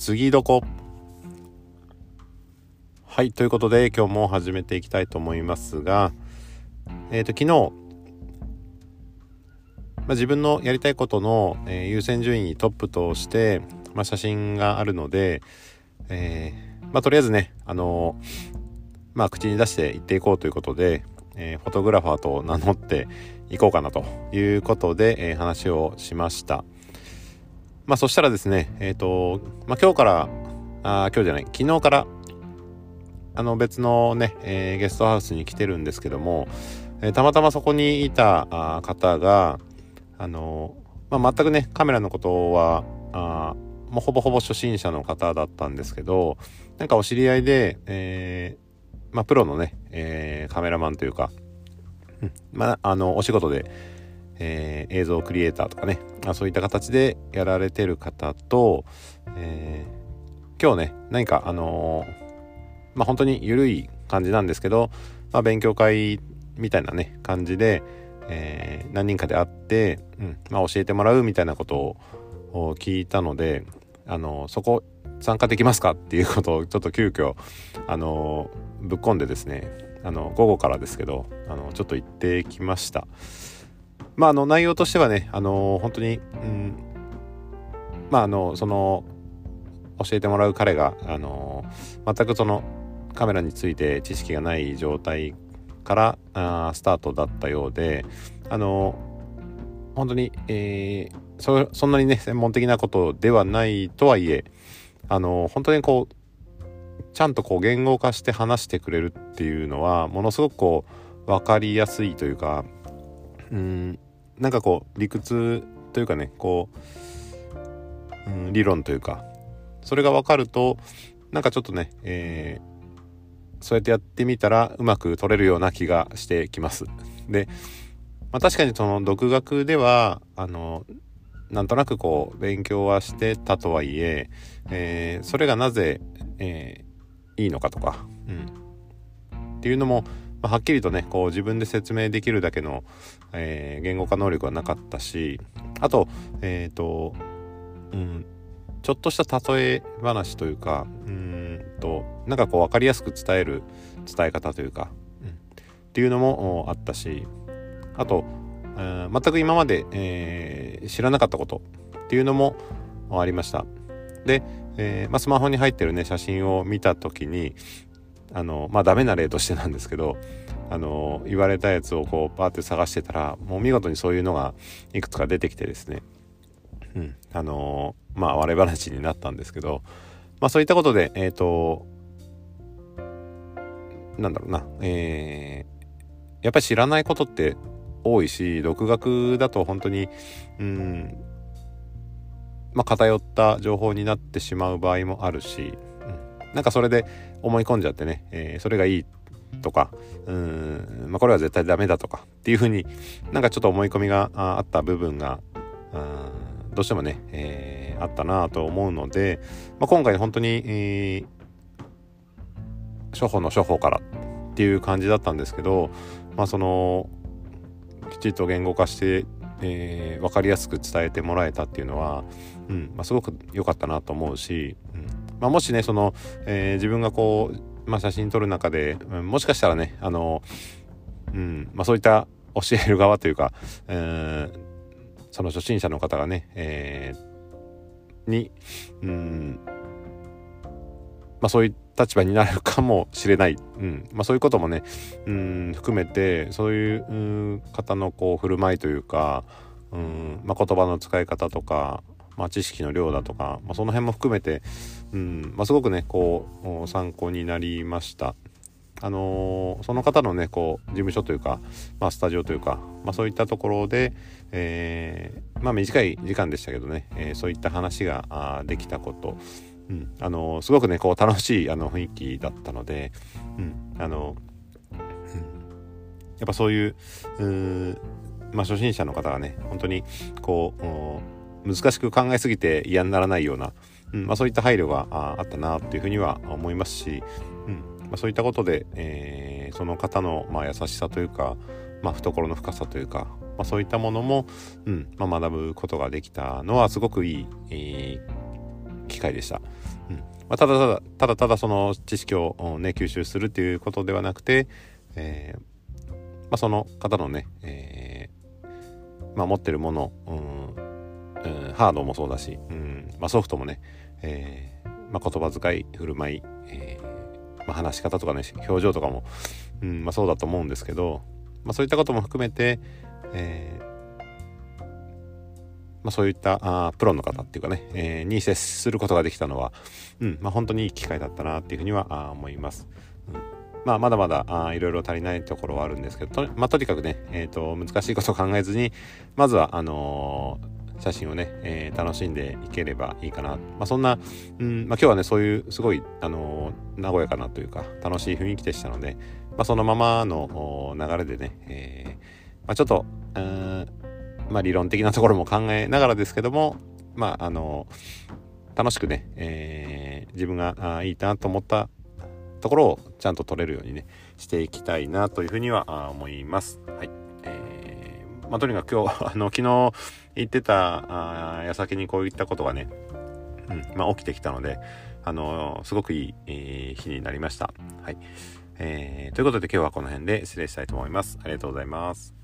次どこ？はいということで今日も始めていきたいと思いますがえっ、ー、と昨日、まあ、自分のやりたいことの、えー、優先順位トップとして、まあ、写真があるので、えー、まあ、とりあえずねあのまあ口に出して言っていこうということで、えフォトグラファーと名乗っていこうかなということで、え話をしました。まあそしたらですね、えっ、ー、と、まあ今日から、あ今日じゃない、昨日から、あの別のね、えー、ゲストハウスに来てるんですけども、えー、たまたまそこにいたあ方が、あのまあ、全くね、カメラのことは、あもうほぼほぼ初心者の方だったんですけど、なんかお知り合いで、えー、まあ、プロのね、えー、カメラマンというか、うん、まあ、あの、お仕事で、えー、映像クリエイターとかねあそういった形でやられてる方と、えー、今日ね何かあのー、まあ本当に緩い感じなんですけど、まあ、勉強会みたいなね感じで、えー、何人かで会って、うんまあ、教えてもらうみたいなことを聞いたので、あのそこ参加できますかっていうことをちょっと急遽あのぶっ込んでですねあの午後からですけどあのちょっと行ってきました。まあ、あの内容としてはね、あの本当に、うん、まあ、あのその教えてもらう彼が、あの全くそのカメラについて知識がない状態からあスタートだったようで、あの本当に、えー、そそんなにね専門的なことではないとはいえあの本当にこうちゃんとこう言語化して話してくれるっていうのはものすごくこう分かりやすいというかうんなんかこう理屈というかねこう、うん、理論というかそれが分かるとなんかちょっとね、えー、そうやってやってみたらうまく取れるような気がしてきます。で、まあ、確かにその独学ではあのなんとなくこう勉強はしてたとはいええー、それがなぜ、えー、いいのかとか、うん、っていうのもまあ、はっきりとねこう自分で説明できるだけの、えー、言語化能力はなかったしあとえっ、ー、とうんちょっとした例え話というかうんとなんかこう分かりやすく伝える伝え方というか、うん、っていうのもあったしあと、えー、全く今まで、えー、知らなかったことっていうのもありました。で、えーまあ、スマホに入ってるね写真を見た時にあのまあダメな例としてなんですけどあの言われたやつをこうパーって探してたらもう見事にそういうのがいくつか出てきてですね。うん。あのまあ笑い話になったんですけどまあそういったことでえっ、ー、となんだろうなえー、やっぱり知らないことって多いし独学だと本当にうんまあ偏った情報になってしまう場合もあるしなんかそれで思い込んじゃってね、えー、それがいいとか、うん、まあ、これは絶対ダメだとかっていうふうになんかちょっと思い込みがあった部分が、どうしてもね、えー、あったなと思うので、まあ、今回本当に、えー、処方の処方からっていう感じだったんですけど、まあ、そのきちっと言語化して、えー、分かりやすく伝えてもらえたっていうのは、うんまあ、すごく良かったなと思うし、うんまあ、もしねその、えー、自分がこう、まあ、写真撮る中で、もしかしたらねあの、うんまあ、そういった教える側というか、えー、その初心者の方がね、えー、に、うんまあ、そういう立場になるかもしれない、うんまあ、そういうこともね、うん、含めてそういう方のこう振る舞いというか、うんまあ、言葉の使い方とか、まあ、知識の量だとか、まあ、その辺も含めて、うんまあ、すごくねこう参考になりました。あのー、その方のねこう事務所というか、まあ、スタジオというか、まあ、そういったところで、えー、まあ、短い時間でしたけどね、えー、そういった話があできたこと、うんあのすごくねこう楽しいあの雰囲気だったので、うんあのうん、やっぱそういうう、まあ、初心者の方がね本当にこう難しく考えすぎて嫌にならないような、うんまあ、そういった配慮があったなというふうには思いますし、うんまあ、そういったことで、えー、その方のまあ優しさというか、まあ、懐の深さというか、まあ、そういったものも、うんまあ、学ぶことができたのはすごくいい、えー、機会でした。うんまあ、ただただただただその知識を、ね、吸収するっていうことではなくて、えー、まあ、その方のね、えー、まあ、持ってるもの、うんうん、ハードもそうだし、うんまあ、ソフトもね、えー、まあ、言葉遣い振る舞い、えまあ、話し方とかね表情とかも、うんま、そうだと思うんですけど、ま、そういったことも含めて、えま、そういったあプロの方っていうかね、えー、に接することができたのは、うんま、本当にいい機会だったなっていうふうにはあ思います。うんまあ、まだまだあいろいろ足りないところはあるんですけどと,、まあ、とにかくね、えーと、難しいことを考えずにまずはあのー、写真をね、えー、楽しんでいければいいかな、まあ、そんな、うんまあ、今日はねそういうすごい、あのー、和やかなというか楽しい雰囲気でしたので、まあ、そのままの流れでね、えーまあ、ちょっとうんまあ、理論的なところも考えながらですけども、まあ、あの、楽しくね、えー、自分があいいなと思ったところをちゃんと取れるようにね、していきたいなというふうには思います。はい。まあ、とにかく今日、あの、昨日行ってた矢先にこういったことがね、うん、まあ、起きてきたので、あのすごくいい、えー、日になりました。はい。えー、ということで今日はこの辺で失礼したいと思います。ありがとうございます。